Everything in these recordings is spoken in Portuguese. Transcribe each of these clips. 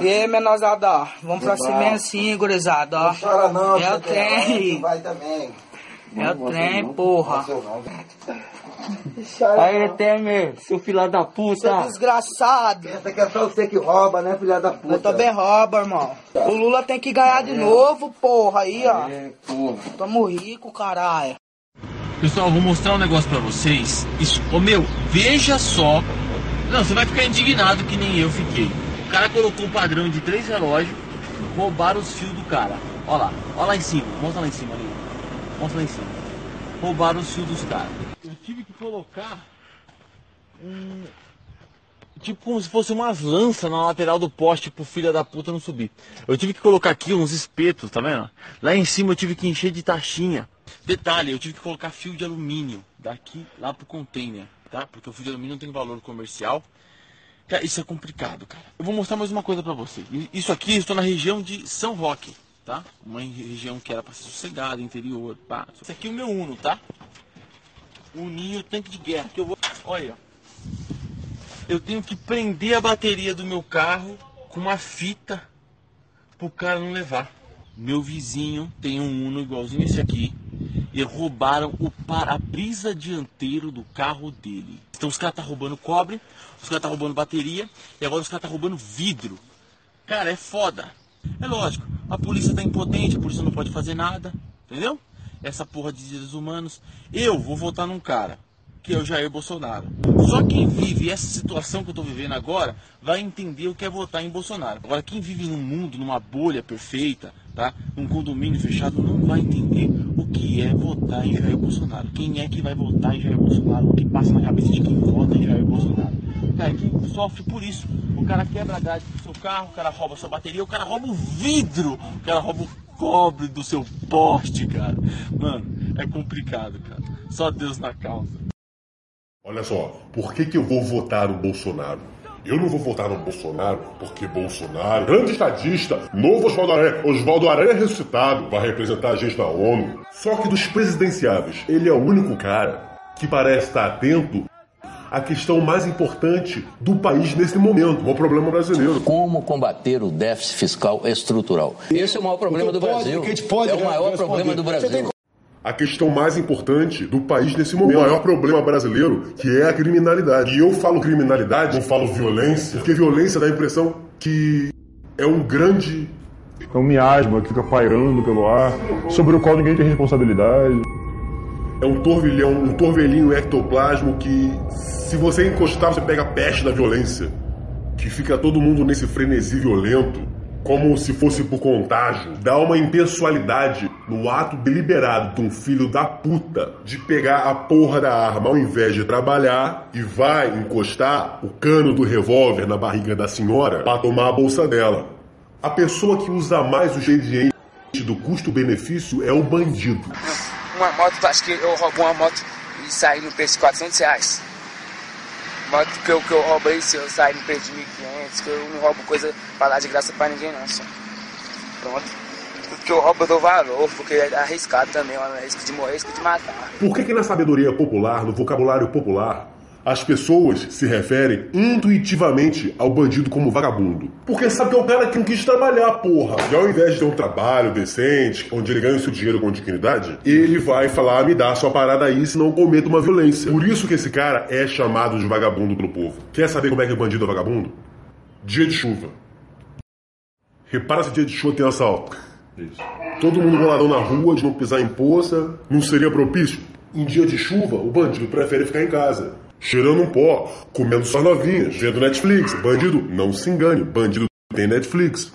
E aí, menorzada, vamos pra cima assim, gurizada, ó. Não chora não, É o trem. Vai também. É o trem, porra. Seu não. Aí, Temer, seu filho da Seu puta. desgraçado. Essa aqui é só você que rouba, né, filha da puta? Eu também rouba, irmão. O Lula tem que ganhar de novo, porra, aí, ó. É, porra. Tamo rico, caralho. Pessoal, vou mostrar um negócio pra vocês. Isso, ô meu, veja só. Não, você vai ficar indignado que nem eu fiquei. O cara colocou um padrão de três relógios, roubaram os fios do cara. Ó lá, ó lá em cima, mostra lá em cima ali. Mostra lá em cima. Roubaram os fios dos caras. Eu tive que colocar um. Tipo como se fosse umas lanças na lateral do poste pro filho da puta não subir. Eu tive que colocar aqui uns espetos, tá vendo? Lá em cima eu tive que encher de taxinha. Detalhe, eu tive que colocar fio de alumínio daqui lá pro container, tá? Porque o fio de alumínio não tem valor comercial. Cara, isso é complicado, cara. Eu vou mostrar mais uma coisa pra você. Isso aqui, estou na região de São Roque, tá? Uma região que era pra ser sossegada, interior, pá. Esse aqui é o meu Uno, tá? O Ninho tanque de guerra, que eu vou... Olha, eu tenho que prender a bateria do meu carro com uma fita pro cara não levar. Meu vizinho tem um Uno igualzinho esse aqui e roubaram o para-brisa dianteiro do carro dele. Então os caras tá roubando cobre, os caras tá roubando bateria e agora os caras tá roubando vidro. Cara, é foda. É lógico, a polícia tá impotente, a polícia não pode fazer nada, entendeu? Essa porra de direitos humanos. Eu vou votar num cara, que é o Jair Bolsonaro. Só quem vive essa situação que eu tô vivendo agora vai entender o que é votar em Bolsonaro. Agora, quem vive num mundo, numa bolha perfeita, tá? Num condomínio fechado, não vai entender o que é votar em Jair Bolsonaro. Quem é que vai votar em Jair Bolsonaro? O que passa na cabeça de quem vota em Jair Bolsonaro? Cara, quem sofre por isso. O cara quebra a grade do seu carro, o cara rouba a sua bateria, o cara rouba o vidro, o cara rouba o cobre do seu poste, cara. Mano, é complicado, cara. Só Deus na causa. Olha só, por que, que eu vou votar no Bolsonaro? Eu não vou votar no Bolsonaro porque Bolsonaro, grande estadista, novo Oswaldo Aranha, Oswaldo Aranha ressuscitado, vai representar a gente na ONU. Só que dos presidenciáveis, ele é o único cara que parece estar atento à questão mais importante do país nesse momento, o problema brasileiro. Como combater o déficit fiscal estrutural? Esse é o maior problema do Brasil. É o maior problema do Brasil. A questão mais importante do país nesse momento, o maior problema brasileiro, que é a criminalidade. E eu falo criminalidade, não falo violência, porque violência dá a impressão que é um grande É um miasma que fica pairando pelo ar, sobre o qual ninguém tem responsabilidade. É um torvilhão, um torvelinho ectoplasmo que, se você encostar, você pega a peste da violência. Que fica todo mundo nesse frenesi violento, como se fosse por contágio. Dá uma impessoalidade no ato deliberado de um filho da puta de pegar a porra da arma ao invés de trabalhar e vai encostar o cano do revólver na barriga da senhora para tomar a bolsa dela. A pessoa que usa mais o ingrediente do custo-benefício é o bandido. Uma moto, acho que eu roubo uma moto e saí no preço de 400 reais. Moto que eu, que eu roubei, se eu sair no preço de 1.500, que eu não roubo coisa pra dar de graça pra ninguém não, só. Pronto. Tudo que eu roubo dou valor, porque é arriscado também, é risco de morrer, risco de matar. Por que, que na sabedoria popular, no vocabulário popular, as pessoas se referem intuitivamente ao bandido como vagabundo? Porque sabe que é o cara que não quis trabalhar, porra. E ao invés de ter um trabalho decente, onde ele ganha o seu dinheiro com dignidade, ele vai falar, "Ah, me dá sua parada aí, senão eu cometo uma violência. Por isso que esse cara é chamado de vagabundo pelo povo. Quer saber como é que o bandido é vagabundo? Dia de chuva. Repara se dia de chuva tem assalto. Todo mundo boladão na rua, de não pisar em poça, não seria propício? Em dia de chuva, o bandido prefere ficar em casa, cheirando um pó, comendo suas novinhas, vendo Netflix. Bandido, não se engane, bandido tem Netflix.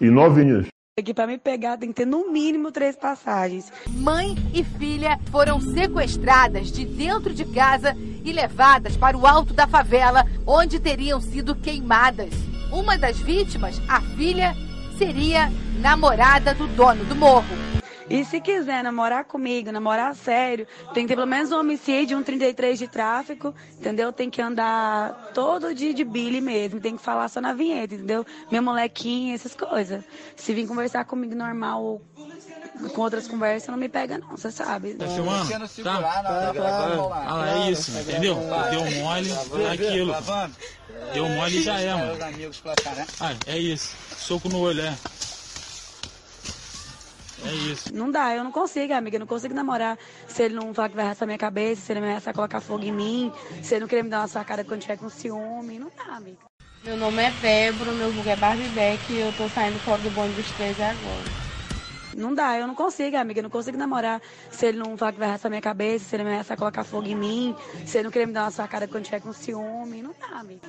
E novinhas. Aqui pra me pegar tem que ter no mínimo três passagens. Mãe e filha foram sequestradas de dentro de casa e levadas para o alto da favela, onde teriam sido queimadas. Uma das vítimas, a filha, seria namorada do dono do morro. E se quiser namorar comigo, namorar sério, tem que ter pelo menos um homicídio, um 33 de tráfico, entendeu? Tem que andar todo dia de Billy mesmo, tem que falar só na vinheta, entendeu? Meu molequinho, essas coisas. Se vir conversar comigo normal ou com outras conversas, não me pega não, você sabe. Tá filmando? Tá? tá, tá. Ah, é isso, entendeu? Deu mole, é aquilo. Deu mole e já é, mano. Ah, é isso. Soco no olho, é. É isso. Não dá, eu não consigo, amiga. Eu não consigo namorar se ele não falar que vai raspar minha cabeça, se ele me ameaçar colocar fogo em mim, se ele não querer me dar uma sacada quando tiver com ciúme. Não dá, amiga. Meu nome é Débora, meu vulgo é Barbie Beck e eu tô saindo fora do bonde dos três agora. Não dá, eu não consigo, amiga. Eu não consigo namorar se ele não falar que vai raspar minha cabeça, se ele me ameaçar colocar fogo em mim, se ele não querer me dar uma sacada quando tiver com ciúme. Não dá, amiga.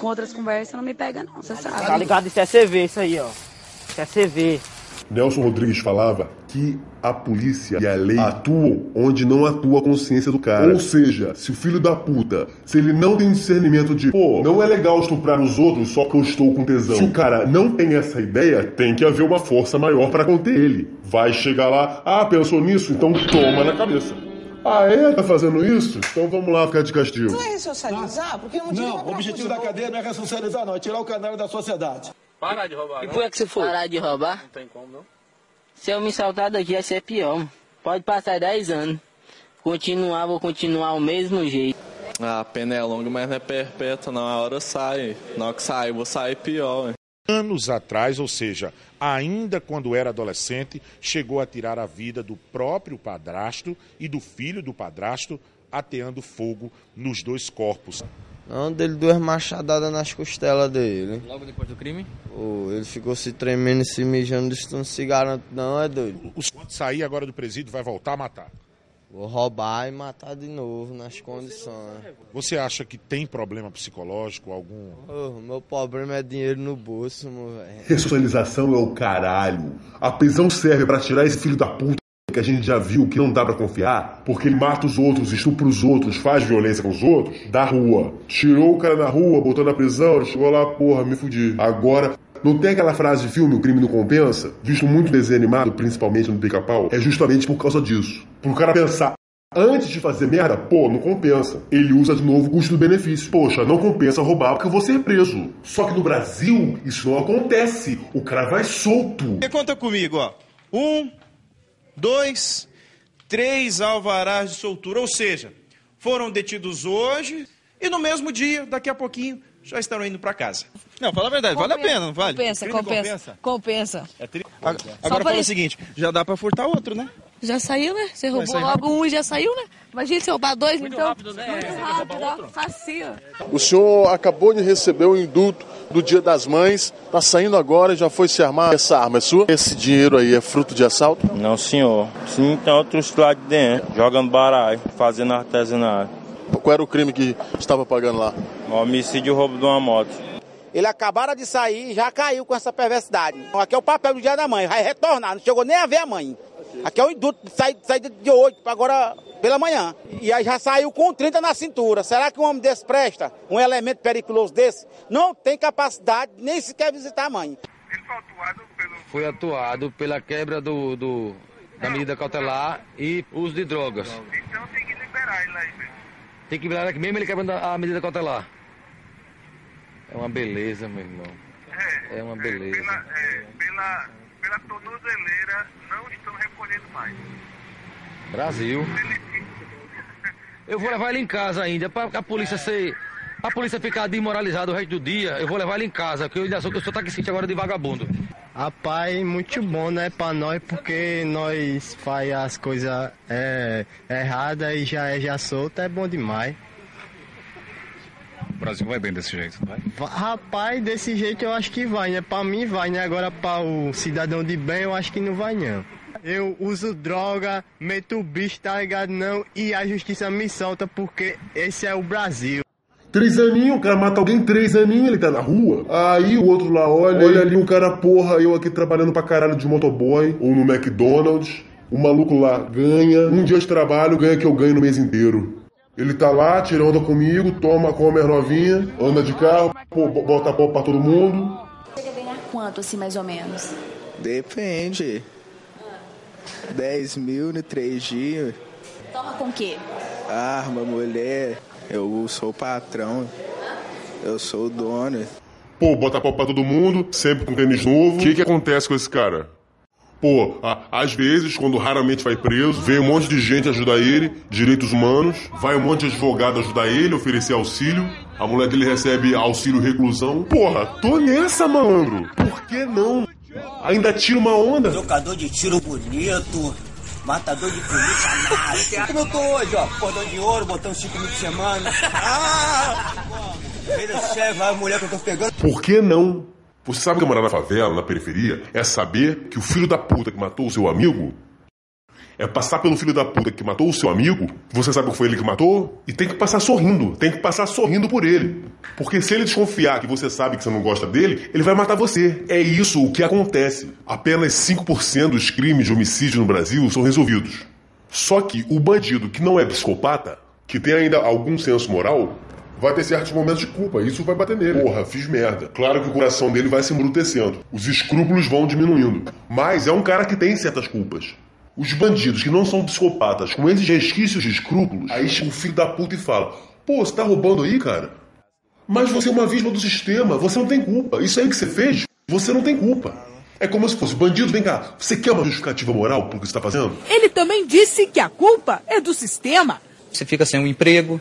Com outras conversas não me pega, não, você sabe. Tá ligado? Isso é CV, isso aí, ó. Isso é CV. Nelson Rodrigues falava que a polícia e a lei atuam onde não atua a consciência do cara. Ou seja, se o filho da puta, se ele não tem discernimento de, pô, não é legal estuprar os outros só que eu estou com tesão. Se o cara não tem essa ideia, tem que haver uma força maior para conter ele. Vai chegar lá, ah, pensou nisso? Então toma na cabeça. Ah, é? Tá fazendo isso? Então vamos lá ficar de castigo. Não é ressocializar? Porque não, não o objetivo da cadeia não é ressocializar, não. É tirar o canal da sociedade. Parar de roubar. E por que, que você foi? Parar de roubar? Não tem como, não? Se eu me saltar daqui, vai ser pior. Pode passar 10 anos. Continuar, vou continuar o mesmo jeito. Ah, a pena é longa, mas não é perpétua, não. A hora sai. Na hora que sai, vou sair pior. Hein? Anos atrás, ou seja, ainda quando era adolescente, chegou a tirar a vida do próprio padrasto e do filho do padrasto, ateando fogo nos dois corpos. Não, dele duas machadadas nas costelas dele. Logo depois do crime? Oh, ele ficou se tremendo e se mijando, disse, não se garante não, é doido. Quando sair agora do presídio, vai voltar a matar? Vou roubar e matar de novo nas condições. Você acha que tem problema psicológico, algum? Oh, meu problema é dinheiro no bolso, meu velho. Ressocialização é o caralho. A prisão serve para tirar esse filho da puta que a gente já viu que não dá para confiar, porque ele mata os outros, estupra os outros, faz violência com os outros, da rua. Tirou o cara na rua, botou na prisão, chegou lá, porra, me fudi. Agora, não tem aquela frase de filme, o crime não compensa? Visto muito desenho animado, principalmente no pica-pau, é justamente por causa disso. Pro cara pensar, Antes de fazer merda, pô, não compensa. Ele usa de novo custo-benefício. Poxa, não compensa roubar porque eu vou ser preso. Só que no Brasil, isso não acontece. O cara vai solto. E conta comigo, ó. Um, dois, três alvarás de soltura, ou seja, foram detidos hoje e no mesmo dia, daqui a pouquinho, já estarão indo para casa. Não, fala a verdade, compensa, vale a pena, não vale? Compensa, compensa. Compensa. É tri... Agora fala o seguinte, já dá para furtar outro, né? Já saiu, né? Você roubou logo um e já saiu, né? Imagina se roubar dois, Muito então. Rápido, né? Muito rápido, facinho. O senhor acabou de receber o indulto do Dia das Mães, tá saindo agora e já foi se armar. Essa arma é sua? Esse dinheiro aí é fruto de assalto? Não, senhor. Sim, tem outros lá de dentro, jogando baralho, fazendo artesanato. Qual era o crime que estava pagando lá? Homicídio e roubo de uma moto. Ele acabaram de sair e já caiu com essa perversidade. Aqui é o papel do dia da mãe, vai retornar, não chegou nem a ver a mãe. Aqui é o indulto, sai, sai de hoje para agora pela manhã. E aí já saiu com 30 na cintura. Será que um homem desse presta? Um elemento periculoso desse? Não tem capacidade nem sequer visitar a mãe. Ele foi atuado pelo. Foi atuado pela quebra do, do da medida cautelar e uso de drogas. Então tem que liberar ele aí mesmo. Tem que liberar aqui mesmo ele quebrando a medida cautelar. É uma beleza, meu irmão. É, é uma beleza. É, pela, é, pela, pela tornozeleira não estão recolhendo mais. Brasil. Eu vou levar ele em casa ainda, para a polícia ser. A polícia ficar desmoralizada o resto do dia, eu vou levar ele em casa, que eu ainda sou, eu sou taxista agora de vagabundo. Rapaz, muito bom, né, pra nós, porque nós faz as coisas é, erradas e já é já solto, é bom demais. O Brasil vai bem desse jeito, vai? Rapaz, desse jeito eu acho que vai, né? Pra mim vai, né? Agora para o cidadão de bem eu acho que não vai, não. Eu uso droga, meto o bicho, tá ligado? Não, e a justiça me solta porque esse é o Brasil. Três aninhos, o cara mata alguém, três aninhos, ele tá na rua. Aí o outro lá olha, olha ali o cara, porra, eu aqui trabalhando pra caralho de motoboy, ou no McDonald's. O maluco lá ganha, um dia de trabalho, ganha que eu ganho no mês inteiro. Ele tá lá, tira onda comigo, toma, come as novinha, anda de carro, pô, bota pau pra todo mundo. Você quer ganhar quanto, assim, mais ou menos? Depende. 10 mil no 3 dias. Toma com o quê? Arma, mulher. Eu sou o patrão. Eu sou o dono. Pô, bota pau pra todo mundo, sempre com tênis novo. O que que acontece com esse cara? Pô, às vezes, quando raramente vai preso, vem um monte de gente ajudar ele, direitos humanos, vai um monte de advogado ajudar ele, oferecer auxílio. A mulher dele recebe auxílio reclusão. Porra, tô nessa, malandro. Por que não? Ainda tira uma onda. Trocador de tiro bonito, matador de polícia massa. Como eu tô hoje, ó, cordão de ouro, botão 5 mil de semana. Ah! Vem do chefe, vai a mulher que eu tô pegando. Por que não? Você sabe que morar na favela, na periferia, é saber que o filho da puta que matou o seu amigo é passar pelo filho da puta que matou o seu amigo, você sabe que foi ele que matou, e tem que passar sorrindo, tem que passar sorrindo por ele. Porque se ele desconfiar que você sabe que você não gosta dele, ele vai matar você. É isso o que acontece. Apenas 5% dos crimes de homicídio no Brasil são resolvidos. Só que o bandido que não é psicopata, que tem ainda algum senso moral, vai ter certos momentos de culpa. Isso vai bater nele. Porra, fiz merda. Claro que o coração dele vai se embrutecendo. Os escrúpulos vão diminuindo. Mas é um cara que tem certas culpas. Os bandidos que não são psicopatas, com esses resquícios de escrúpulos, aí chega o filho da puta e fala: Pô, você tá roubando aí, cara? Mas você é uma vítima do sistema, você não tem culpa. Isso aí que você fez, você não tem culpa. É como se fosse bandido, vem cá, você quer uma justificativa moral por que você tá fazendo? Ele também disse que a culpa é do sistema. Você fica sem um emprego,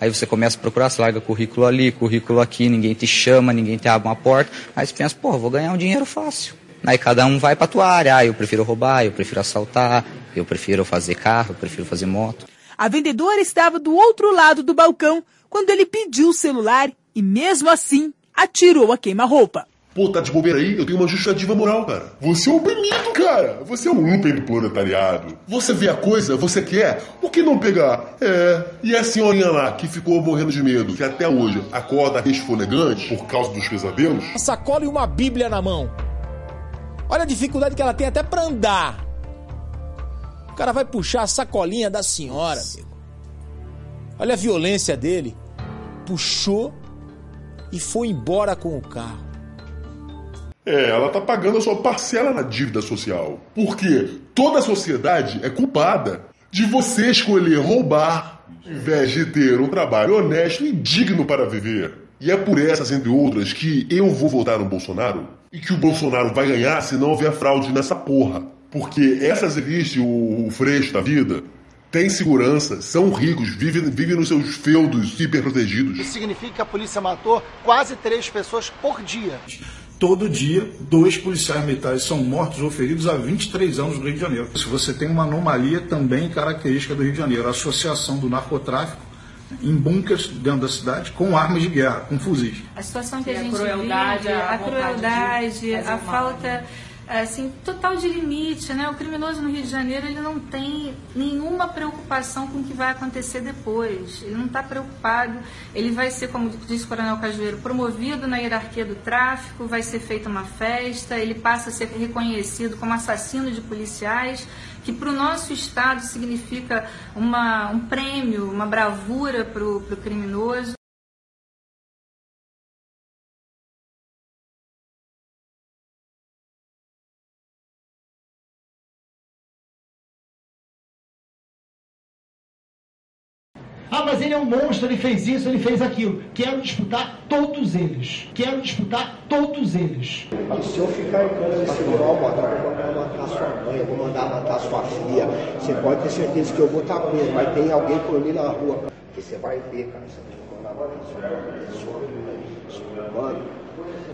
aí você começa a procurar, você larga currículo ali, currículo aqui, ninguém te chama, ninguém te abre uma porta. Aí você pensa, pô, vou ganhar um dinheiro fácil. Aí cada um vai pra tua área, ah, eu prefiro roubar, eu prefiro assaltar, eu prefiro fazer carro, eu prefiro fazer moto. A vendedora estava do outro lado do balcão quando ele pediu o celular e, mesmo assim, atirou a queima-roupa. Pô, tá de bobeira aí? Eu tenho uma justificativa moral, cara. Você é um oprimido, cara. Você é um lumpen do proletariado. Você vê a coisa, você quer, por que não pegar? É, e a senhorinha lá, que ficou morrendo de medo, que até hoje acorda resfolegante por causa dos pesadelos? Uma sacola e uma bíblia na mão. Olha a dificuldade que ela tem até pra andar. O cara vai puxar a sacolinha da senhora, amigo. Olha a violência dele. Puxou e foi embora com o carro. É, ela tá pagando a sua parcela na dívida social. Porque toda a sociedade é culpada de você escolher roubar, em vez de ter um trabalho honesto e digno para viver. E é por essas, entre outras, que eu vou votar no Bolsonaro e que o Bolsonaro vai ganhar se não houver fraude nessa porra. Porque essas elites, o, o freixo da vida, têm segurança, são ricos, vivem, vivem nos seus feudos hiperprotegidos. Isso significa que a polícia matou quase três pessoas por dia. Todo dia, dois policiais militares são mortos ou feridos há 23 anos no Rio de Janeiro. Se você tem uma anomalia também característica do Rio de Janeiro, a associação do narcotráfico em bunkers dentro da cidade com armas de guerra, com fuzis. A situação que a E a gente crueldade, vive, a a, crueldade, a mal. falta assim total de limite, né? O criminoso no Rio de Janeiro ele não tem nenhuma preocupação com o que vai acontecer depois. Ele não está preocupado. Ele vai ser, como disse o Coronel Cajueiro, promovido na hierarquia do tráfico. Vai ser feita uma festa. Ele passa a ser reconhecido como assassino de policiais que para o nosso Estado significa uma, um prêmio, uma bravura para o criminoso. Ele é um monstro, ele fez isso, ele fez aquilo. Quero disputar todos eles. Quero disputar todos eles. Se eu ficar em casa e segurar o botão, eu vou mandar matar sua mãe, eu vou mandar matar sua filha. Você pode ter certeza que eu vou estar preso. Vai ter alguém por ali na rua. Porque você vai ver, cara. Você vai mandar matar sua mãe, sua mãe.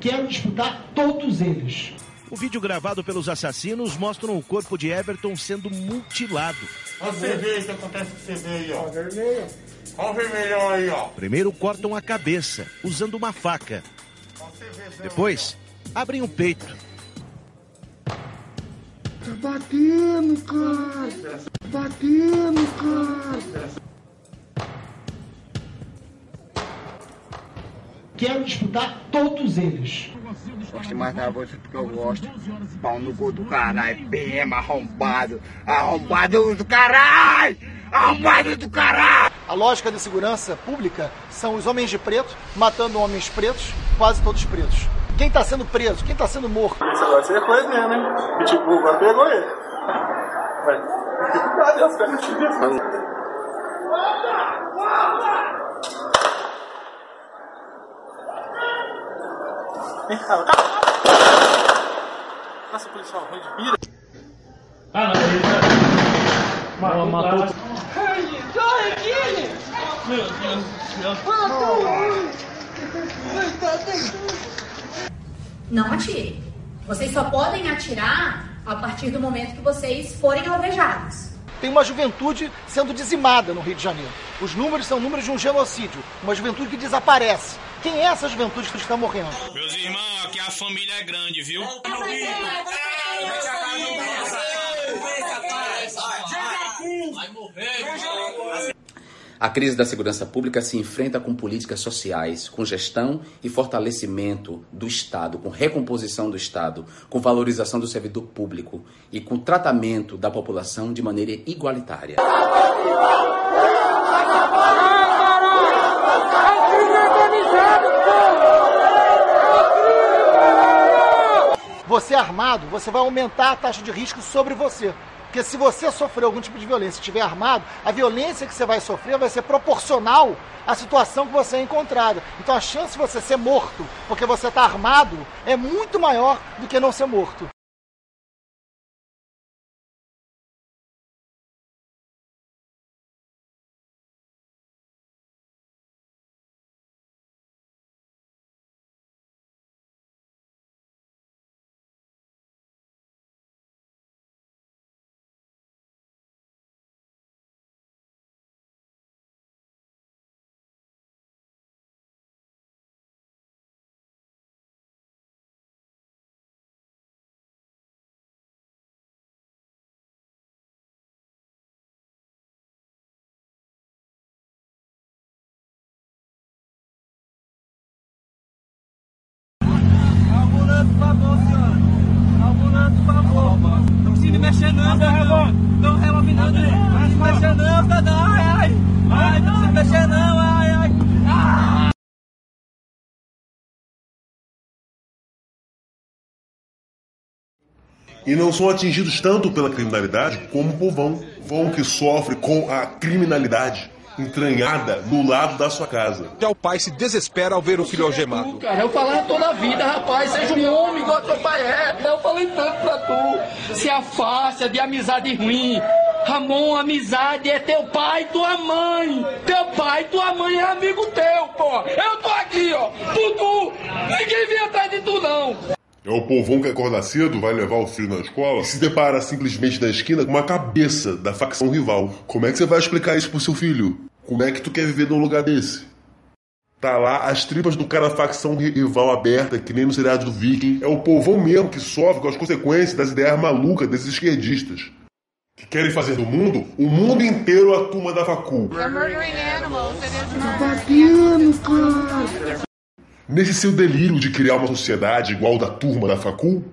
Quero disputar todos eles. O vídeo gravado pelos assassinos mostra o corpo de Everton sendo mutilado. Olha o vermelho que acontece com você vê aí, ó. vermelho. Olha o vermelhão aí, ó. Primeiro cortam a cabeça, usando uma faca. Depois, abrem o peito. Tá batendo, cara. Tá batendo, cara. Quero disputar todos eles. Gosto de matar você porque eu gosto. Pau no cu do caralho. PM arrombado. Arrombado do caralho. Armário do caralho! A lógica da segurança pública são os homens de preto matando homens pretos, quase todos pretos. Quem tá sendo preso? Quem tá sendo morto? Isso agora seria coisa dele, né? E tipo, agora pegou ele. Vai. Cadê os caras Nossa, policial, ruim de vida. Ah, não, ele tá. Matou. matou. Corre aqui! Meu Deus do céu. Não atire. Vocês só podem atirar a partir do momento que vocês forem alvejados. Tem uma juventude sendo dizimada no Rio de Janeiro. Os números são números de um genocídio. Uma juventude que desaparece. Quem é essa juventude que está morrendo? Meus irmãos, aqui a família é grande, viu? A crise da segurança pública se enfrenta com políticas sociais, com gestão e fortalecimento do Estado, com recomposição do Estado, com valorização do servidor público e com tratamento da população de maneira igualitária. Você armado, você vai aumentar a taxa de risco sobre você. Porque se você sofrer algum tipo de violência estiver armado, a violência que você vai sofrer vai ser proporcional à situação que você é encontrada. Então a chance de você ser morto porque você está armado é muito maior do que não ser morto. Favor, senhora. Ambulância, por favor. Não precisa mexer não, cidadão. Não revolve não? Não precisa mexer não, cidadão. Ai, ai. Ai, não precisa mexer não, ai, ai. Ah! E não são atingidos tanto pela criminalidade como o povão. O povão que sofre com a criminalidade entranhada no lado da sua casa. Já o pai se desespera ao ver o filho algemado. Cara, eu falava toda a vida, rapaz, seja um homem igual teu pai é. Eu falei tanto pra tu. Se afasta de amizade ruim. Ramon, amizade é teu pai e tua mãe. Teu pai e tua mãe é amigo teu, pô. Eu tô aqui, ó. Tudo. Ninguém vem atrás de tu, não. É o povão que acorda cedo, vai levar o filho na escola e se depara simplesmente na esquina com uma cabeça da facção rival. Como é que você vai explicar isso pro seu filho? Como é que tu quer viver num lugar desse? Tá lá as tripas do cara da facção rival aberta, que nem no seriado do Viking. É o povão mesmo que sofre com as consequências das ideias malucas desses esquerdistas. Que querem fazer do mundo o mundo inteiro a turma da facul. Nesse seu delírio de criar uma sociedade igual da turma da facul,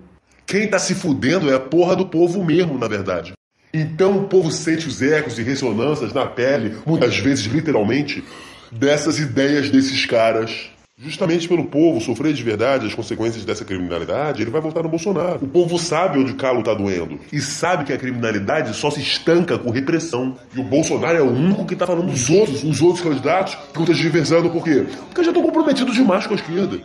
quem tá se fudendo é a porra do povo mesmo, na verdade. Então o povo sente os ecos e ressonâncias na pele, muitas vezes literalmente, dessas ideias desses caras. Justamente pelo povo sofrer de verdade as consequências dessa criminalidade, ele vai votar no Bolsonaro. O povo sabe onde o calo tá doendo. E sabe que a criminalidade só se estanca com repressão. E o Bolsonaro é o único que tá falando dos outros, os outros candidatos, que estão diversando por quê? Porque já estão comprometidos demais com a esquerda.